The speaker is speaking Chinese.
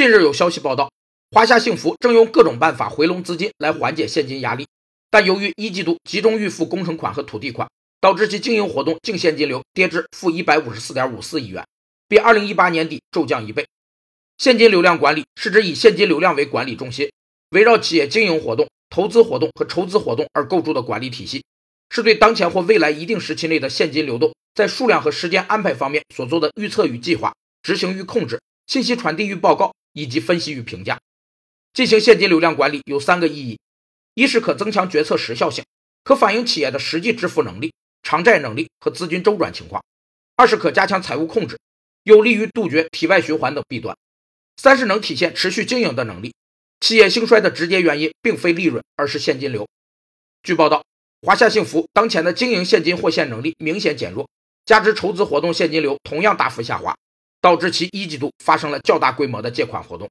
近日有消息报道，华夏幸福正用各种办法回笼资金来缓解现金压力，但由于一季度集中预付工程款和土地款，导致其经营活动净现金流跌至负一百五十四点五四亿元，比二零一八年底骤降一倍。现金流量管理是指以现金流量为管理中心，围绕企业经营活动、投资活动和筹资活动而构筑的管理体系，是对当前或未来一定时期内的现金流动在数量和时间安排方面所做的预测与计划、执行与控制、信息传递与报告。以及分析与评价，进行现金流量管理有三个意义：一是可增强决策时效性，可反映企业的实际支付能力、偿债能力和资金周转情况；二是可加强财务控制，有利于杜绝体外循环等弊端；三是能体现持续经营的能力。企业兴衰的直接原因并非利润，而是现金流。据报道，华夏幸福当前的经营现金获现能力明显减弱，加之筹资活动现金流同样大幅下滑。导致其一季度发生了较大规模的借款活动。